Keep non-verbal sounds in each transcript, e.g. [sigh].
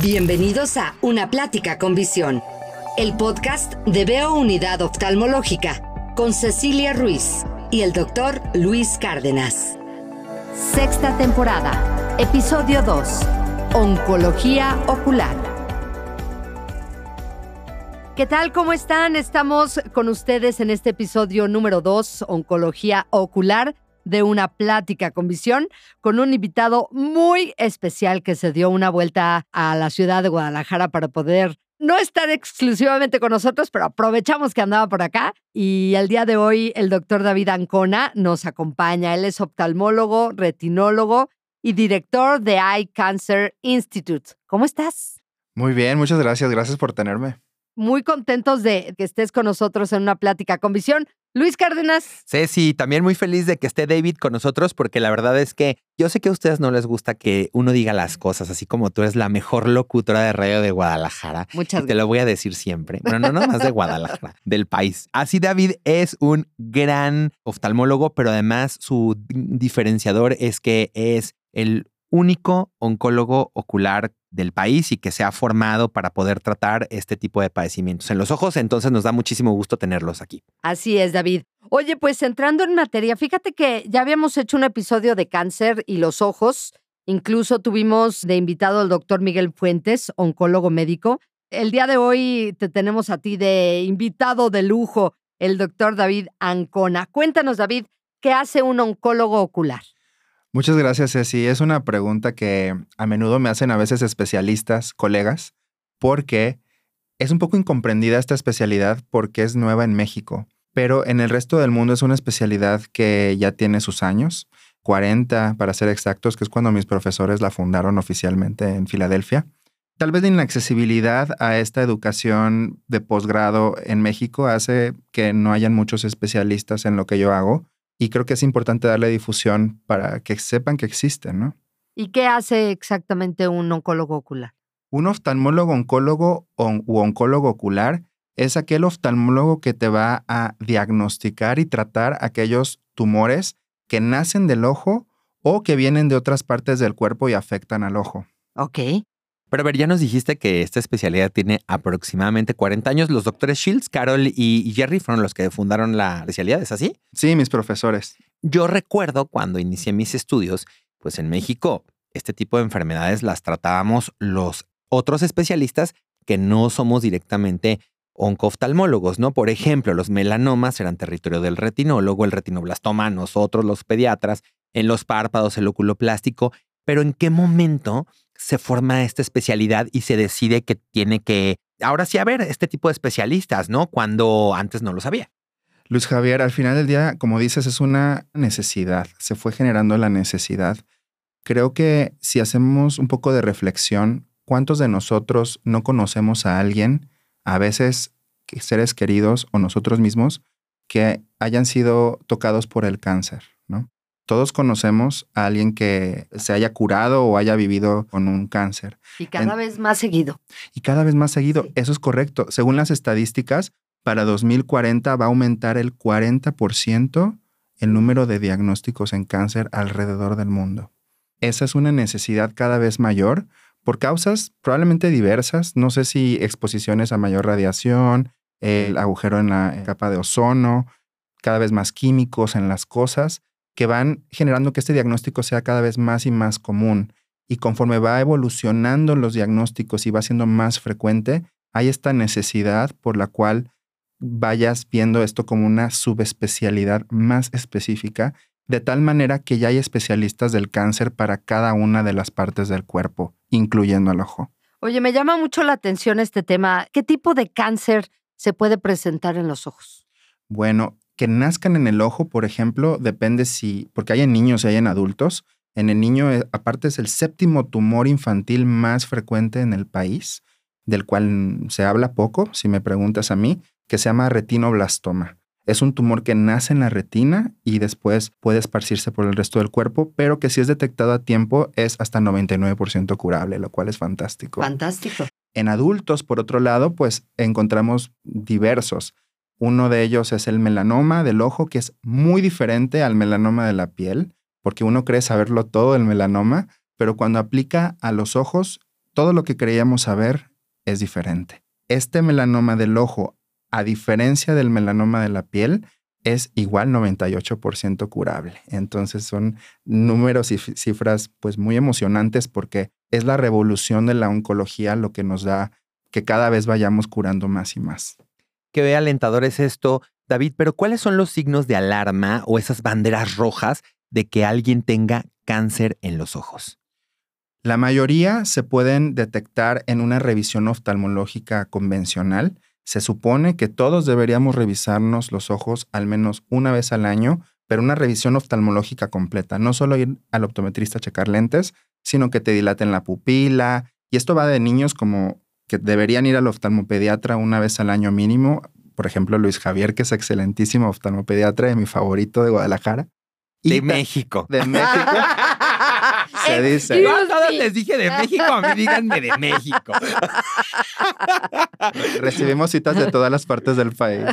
Bienvenidos a Una Plática con Visión, el podcast de Veo Unidad Oftalmológica con Cecilia Ruiz y el doctor Luis Cárdenas. Sexta temporada, episodio 2, Oncología Ocular. ¿Qué tal? ¿Cómo están? Estamos con ustedes en este episodio número 2, Oncología Ocular de una plática con visión con un invitado muy especial que se dio una vuelta a la ciudad de Guadalajara para poder no estar exclusivamente con nosotros, pero aprovechamos que andaba por acá. Y el día de hoy el doctor David Ancona nos acompaña. Él es oftalmólogo, retinólogo y director de Eye Cancer Institute. ¿Cómo estás? Muy bien, muchas gracias. Gracias por tenerme. Muy contentos de que estés con nosotros en una plática con visión. Luis Cárdenas. Ceci, también muy feliz de que esté David con nosotros porque la verdad es que yo sé que a ustedes no les gusta que uno diga las cosas, así como tú eres la mejor locutora de radio de Guadalajara. Muchas Te lo voy a decir siempre. Bueno, no, no más de Guadalajara, [laughs] del país. Así David es un gran oftalmólogo, pero además su diferenciador es que es el único oncólogo ocular del país y que se ha formado para poder tratar este tipo de padecimientos en los ojos. Entonces nos da muchísimo gusto tenerlos aquí. Así es, David. Oye, pues entrando en materia, fíjate que ya habíamos hecho un episodio de cáncer y los ojos. Incluso tuvimos de invitado al doctor Miguel Fuentes, oncólogo médico. El día de hoy te tenemos a ti de invitado de lujo, el doctor David Ancona. Cuéntanos, David, ¿qué hace un oncólogo ocular? Muchas gracias, Ceci. Es una pregunta que a menudo me hacen a veces especialistas, colegas, porque es un poco incomprendida esta especialidad porque es nueva en México, pero en el resto del mundo es una especialidad que ya tiene sus años, 40 para ser exactos, que es cuando mis profesores la fundaron oficialmente en Filadelfia. Tal vez la inaccesibilidad a esta educación de posgrado en México hace que no hayan muchos especialistas en lo que yo hago y creo que es importante darle difusión para que sepan que existen, ¿no? ¿Y qué hace exactamente un oncólogo ocular? Un oftalmólogo oncólogo o, u oncólogo ocular es aquel oftalmólogo que te va a diagnosticar y tratar aquellos tumores que nacen del ojo o que vienen de otras partes del cuerpo y afectan al ojo. Ok. Pero a ver, ya nos dijiste que esta especialidad tiene aproximadamente 40 años. Los doctores Shields, Carol y Jerry fueron los que fundaron la especialidad, ¿es así? Sí, mis profesores. Yo recuerdo cuando inicié mis estudios, pues en México, este tipo de enfermedades las tratábamos los otros especialistas que no somos directamente oncooftalmólogos, ¿no? Por ejemplo, los melanomas eran territorio del retinólogo, el retinoblastoma, nosotros los pediatras, en los párpados, el óculo plástico, pero ¿en qué momento se forma esta especialidad y se decide que tiene que, ahora sí, haber este tipo de especialistas, ¿no? Cuando antes no lo sabía. Luis Javier, al final del día, como dices, es una necesidad, se fue generando la necesidad. Creo que si hacemos un poco de reflexión, ¿cuántos de nosotros no conocemos a alguien, a veces seres queridos o nosotros mismos, que hayan sido tocados por el cáncer. Todos conocemos a alguien que se haya curado o haya vivido con un cáncer. Y cada vez más seguido. Y cada vez más seguido. Eso es correcto. Según las estadísticas, para 2040 va a aumentar el 40% el número de diagnósticos en cáncer alrededor del mundo. Esa es una necesidad cada vez mayor por causas probablemente diversas. No sé si exposiciones a mayor radiación, el agujero en la capa de ozono, cada vez más químicos en las cosas que van generando que este diagnóstico sea cada vez más y más común. Y conforme va evolucionando los diagnósticos y va siendo más frecuente, hay esta necesidad por la cual vayas viendo esto como una subespecialidad más específica, de tal manera que ya hay especialistas del cáncer para cada una de las partes del cuerpo, incluyendo el ojo. Oye, me llama mucho la atención este tema. ¿Qué tipo de cáncer se puede presentar en los ojos? Bueno, que nazcan en el ojo, por ejemplo, depende si, porque hay en niños y hay en adultos. En el niño, eh, aparte, es el séptimo tumor infantil más frecuente en el país, del cual se habla poco, si me preguntas a mí, que se llama retinoblastoma. Es un tumor que nace en la retina y después puede esparcirse por el resto del cuerpo, pero que si es detectado a tiempo es hasta 99% curable, lo cual es fantástico. Fantástico. En adultos, por otro lado, pues encontramos diversos. Uno de ellos es el melanoma del ojo, que es muy diferente al melanoma de la piel, porque uno cree saberlo todo del melanoma, pero cuando aplica a los ojos, todo lo que creíamos saber es diferente. Este melanoma del ojo, a diferencia del melanoma de la piel, es igual 98% curable. Entonces son números y cifras pues muy emocionantes porque es la revolución de la oncología lo que nos da que cada vez vayamos curando más y más. Qué alentador es esto, David, pero ¿cuáles son los signos de alarma o esas banderas rojas de que alguien tenga cáncer en los ojos? La mayoría se pueden detectar en una revisión oftalmológica convencional. Se supone que todos deberíamos revisarnos los ojos al menos una vez al año, pero una revisión oftalmológica completa. No solo ir al optometrista a checar lentes, sino que te dilaten la pupila. Y esto va de niños como que deberían ir al oftalmopediatra una vez al año mínimo. Por ejemplo, Luis Javier, que es excelentísimo oftalmopediatra, de mi favorito de Guadalajara. De México. De México. [laughs] Se dice. Yo les dije de México, a mí díganme de México. [laughs] Recibimos citas de todas las partes del país.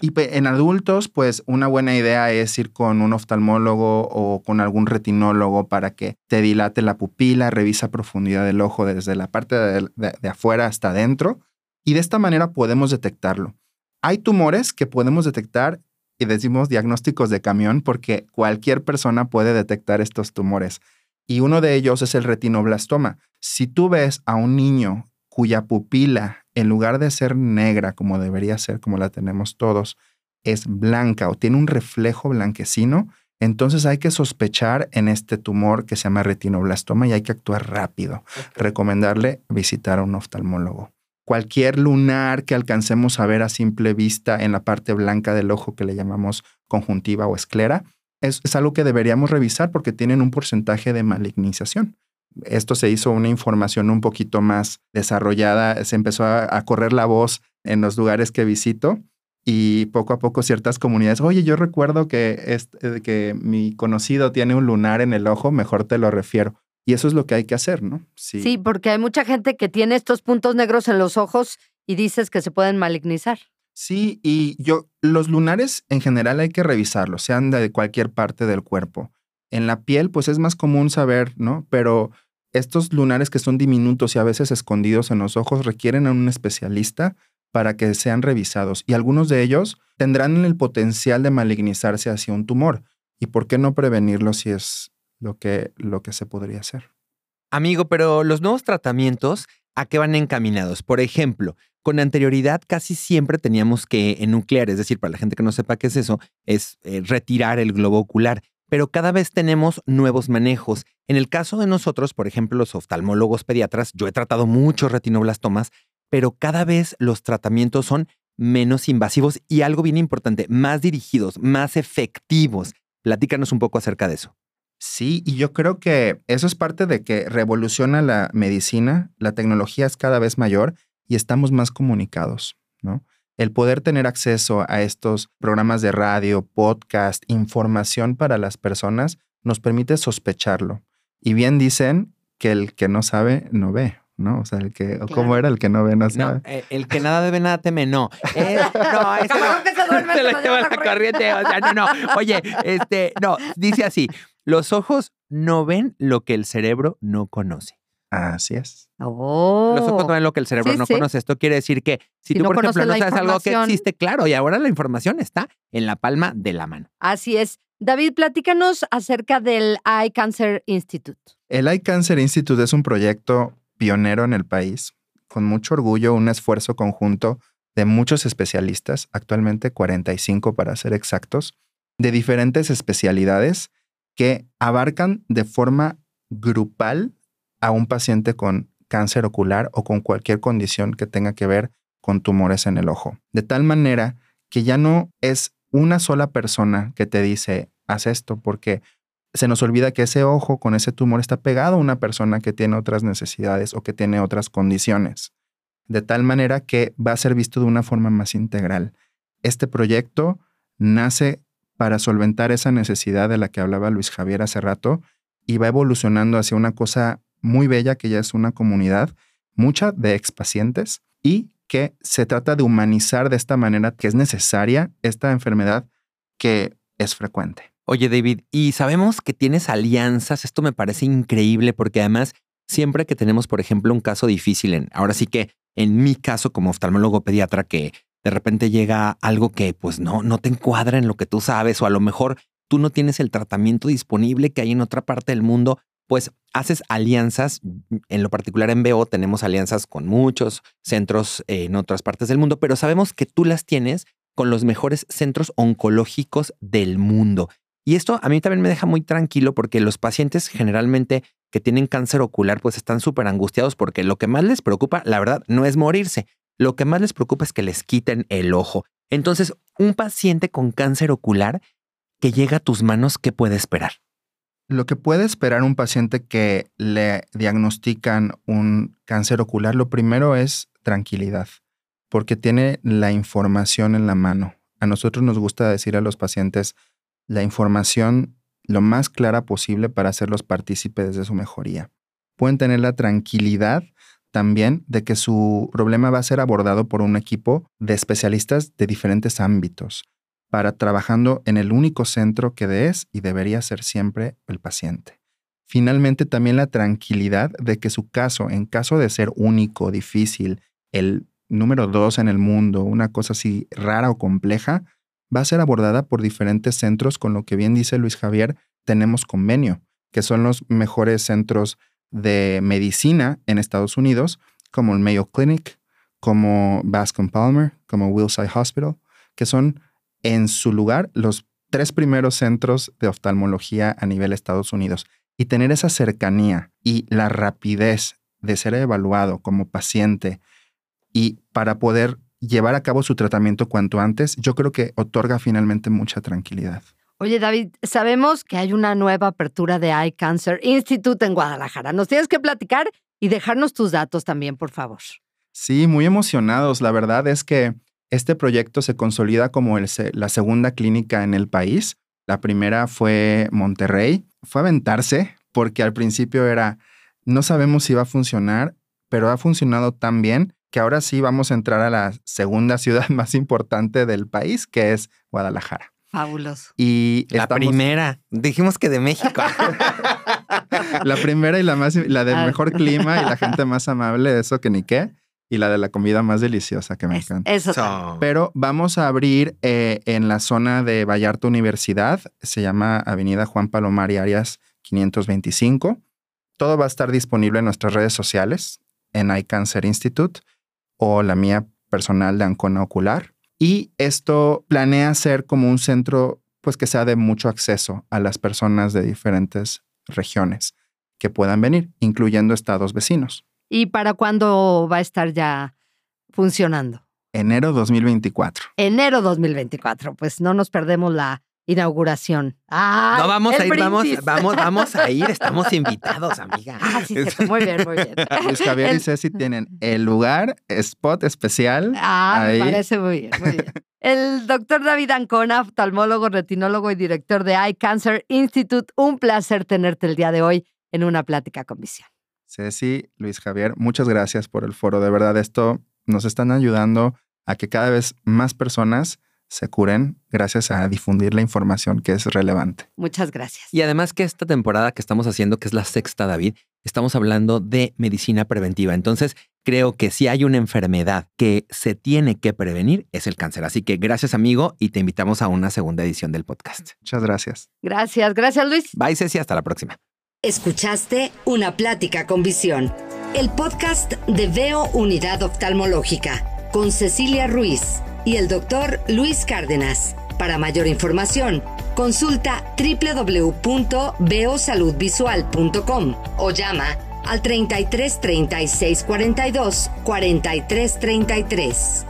Y en adultos, pues una buena idea es ir con un oftalmólogo o con algún retinólogo para que te dilate la pupila, revisa profundidad del ojo desde la parte de, de afuera hasta adentro. Y de esta manera podemos detectarlo. Hay tumores que podemos detectar y decimos diagnósticos de camión porque cualquier persona puede detectar estos tumores. Y uno de ellos es el retinoblastoma. Si tú ves a un niño cuya pupila, en lugar de ser negra como debería ser, como la tenemos todos, es blanca o tiene un reflejo blanquecino, entonces hay que sospechar en este tumor que se llama retinoblastoma y hay que actuar rápido. Recomendarle visitar a un oftalmólogo cualquier lunar que alcancemos a ver a simple vista en la parte blanca del ojo que le llamamos conjuntiva o esclera, es, algo que deberíamos revisar porque tienen un porcentaje de malignización. Esto se hizo una información un poquito más desarrollada, se empezó a, correr la voz en los lugares que visito y poco a poco ciertas comunidades, oye, yo recuerdo que, eh, que mi conocido tiene un lunar en el ojo, mejor te lo refiero. Y eso es lo que hay que hacer, ¿no? Sí. porque hay mucha gente que tiene estos puntos negros en los ojos y dices que se pueden malignizar. Sí, y yo, los lunares en general hay que revisarlos, sean de cualquier parte del cuerpo. En la piel, pues es más común saber, ¿no? Pero estos lunares que son diminutos y a veces escondidos en los ojos requieren a un especialista para que sean revisados. Y algunos de ellos tendrán el potencial de malignizarse hacia un tumor. ¿Y por qué no prevenirlo si es lo que, lo que se podría hacer. Amigo, pero los nuevos tratamientos, ¿a qué van encaminados? Por ejemplo, con anterioridad casi siempre teníamos que enuclear, es decir, para la gente que no sepa qué es eso, es eh, retirar el globo ocular. Pero cada vez tenemos nuevos manejos. En el caso de nosotros, por ejemplo, los oftalmólogos pediatras, yo he tratado muchos retinoblastomas, pero cada vez los tratamientos son menos invasivos y algo bien importante, más dirigidos, más efectivos. Platícanos un poco acerca de eso. Sí, y yo creo que eso es parte de que revoluciona la medicina, la tecnología es cada vez mayor y estamos más comunicados, ¿no? El poder tener acceso a estos programas de radio, podcast, información para las personas nos permite sospecharlo. Y bien dicen que el que no sabe no ve, ¿no? O sea, el que, ¿cómo era? El que no ve no sabe. Eh, el que nada debe, nada teme, no. [laughs] Eh, no, eso que se le lleva la corriente. O sea, no, no. Oye, este, no, dice así: los ojos no ven lo que el cerebro no conoce. Así es. Los ojos no ven lo que el cerebro no conoce. Esto quiere decir que si, tú, por ejemplo, no sabes algo que existe, claro, y ahora la información está en la palma de la mano. Así es. David, platícanos acerca del Eye Cancer Institute. El Eye Cancer Institute es un proyecto pionero en el país, con mucho orgullo, un esfuerzo conjunto de muchos especialistas, actualmente 45 para ser exactos, de diferentes especialidades que abarcan de forma grupal a un paciente con cáncer ocular o con cualquier condición que tenga que ver con tumores en el ojo. De tal manera que ya no es una sola persona que te dice, haz esto, porque se nos olvida que ese ojo con ese tumor está pegado a una persona que tiene otras necesidades o que tiene otras condiciones, de tal manera que va a ser visto de una forma más integral. Este proyecto nace para solventar esa necesidad de la que hablaba Luis Javier hace rato y va evolucionando hacia una cosa muy bella que ya es una comunidad, mucha de expacientes y que se trata de humanizar de esta manera que es necesaria esta enfermedad que es frecuente. Oye, David, y sabemos que tienes alianzas, esto me parece increíble porque además siempre que tenemos, por ejemplo, un caso difícil, en, ahora sí que en mi caso como oftalmólogo pediatra, que de repente llega algo que pues no, no te encuadra en lo que tú sabes o a lo mejor tú no tienes el tratamiento disponible que hay en otra parte del mundo, pues haces alianzas, en lo particular en BO tenemos alianzas con muchos centros en otras partes del mundo, pero sabemos que tú las tienes con los mejores centros oncológicos del mundo. Y esto a mí también me deja muy tranquilo porque los pacientes generalmente que tienen cáncer ocular pues están súper angustiados porque lo que más les preocupa, la verdad, no es morirse, lo que más les preocupa es que les quiten el ojo. Entonces, un paciente con cáncer ocular que llega a tus manos, ¿qué puede esperar? Lo que puede esperar un paciente que le diagnostican un cáncer ocular, lo primero es tranquilidad, porque tiene la información en la mano. A nosotros nos gusta decir a los pacientes la información lo más clara posible para hacerlos partícipes de su mejoría. Pueden tener la tranquilidad también de que su problema va a ser abordado por un equipo de especialistas de diferentes ámbitos para trabajando en el único centro que es y debería ser siempre el paciente. Finalmente, también la tranquilidad de que su caso, en caso de ser único, difícil, el número dos en el mundo, una cosa así rara o compleja, va a ser abordada por diferentes centros con lo que bien dice Luis Javier, tenemos convenio, que son los mejores centros de medicina en Estados Unidos, como el Mayo Clinic, como Bascom Palmer, como Wilside Hospital, que son en su lugar los tres primeros centros de oftalmología a nivel Estados Unidos. Y tener esa cercanía y la rapidez de ser evaluado como paciente y para poder llevar a cabo su tratamiento cuanto antes, yo creo que otorga finalmente mucha tranquilidad. Oye, David, sabemos que hay una nueva apertura de Eye Cancer Institute en Guadalajara. Nos tienes que platicar y dejarnos tus datos también, por favor. Sí, muy emocionados. La verdad es que este proyecto se consolida como la segunda clínica en el país. La primera fue Monterrey. Fue aventarse porque al principio era, no sabemos si va a funcionar, pero ha funcionado tan bien que ahora sí vamos a entrar a la segunda ciudad [laughs] más importante del país, que es Guadalajara. Fabuloso. Y la primera, dijimos que de México. [laughs] la primera y la más la del ah. mejor clima y la gente más amable, eso que ni qué. Y la de la comida más deliciosa que me encanta. Eso. Pero vamos a abrir eh, en la zona de Vallarta Universidad, se llama Avenida Juan Palomar y Arias 525. Todo va a estar disponible en nuestras redes sociales, en iCancer Institute o la mía personal de Ancona Ocular. Y esto planea ser como un centro pues que sea de mucho acceso a las personas de diferentes regiones que puedan venir, incluyendo estados vecinos. ¿Y para cuándo va a estar ya funcionando? Enero 2024. Enero 2024, pues no nos perdemos la inauguración. Ah, no vamos a ir, vamos, vamos, vamos a ir, estamos [laughs] invitados, amiga. Ah, sí, muy bien, muy bien. [laughs] Luis Javier y Ceci tienen el lugar, spot especial. Ah, me parece muy bien, muy bien. El doctor David Ancona, oftalmólogo, retinólogo y director de Eye Cancer Institute, un placer tenerte el día de hoy en una plática con visión. Ceci, Luis Javier, muchas gracias por el foro. De verdad, esto nos están ayudando a que cada vez más personas se curen gracias a difundir la información que es relevante. Muchas gracias. Y además que esta temporada que estamos haciendo, que es la sexta, David, estamos hablando de medicina preventiva. Entonces, creo que si hay una enfermedad que se tiene que prevenir, es el cáncer. Así que gracias, amigo, y te invitamos a una segunda edición del podcast. Muchas gracias. Gracias, gracias, Luis. Bye, Ceci, hasta la próxima. Escuchaste Una Plática con Visión, el podcast de Veo Unidad Oftalmológica, con Cecilia Ruiz y el doctor Luis Cárdenas. Para mayor información, consulta www.beosaludvisual.com o llama al 33 36 42 43 33.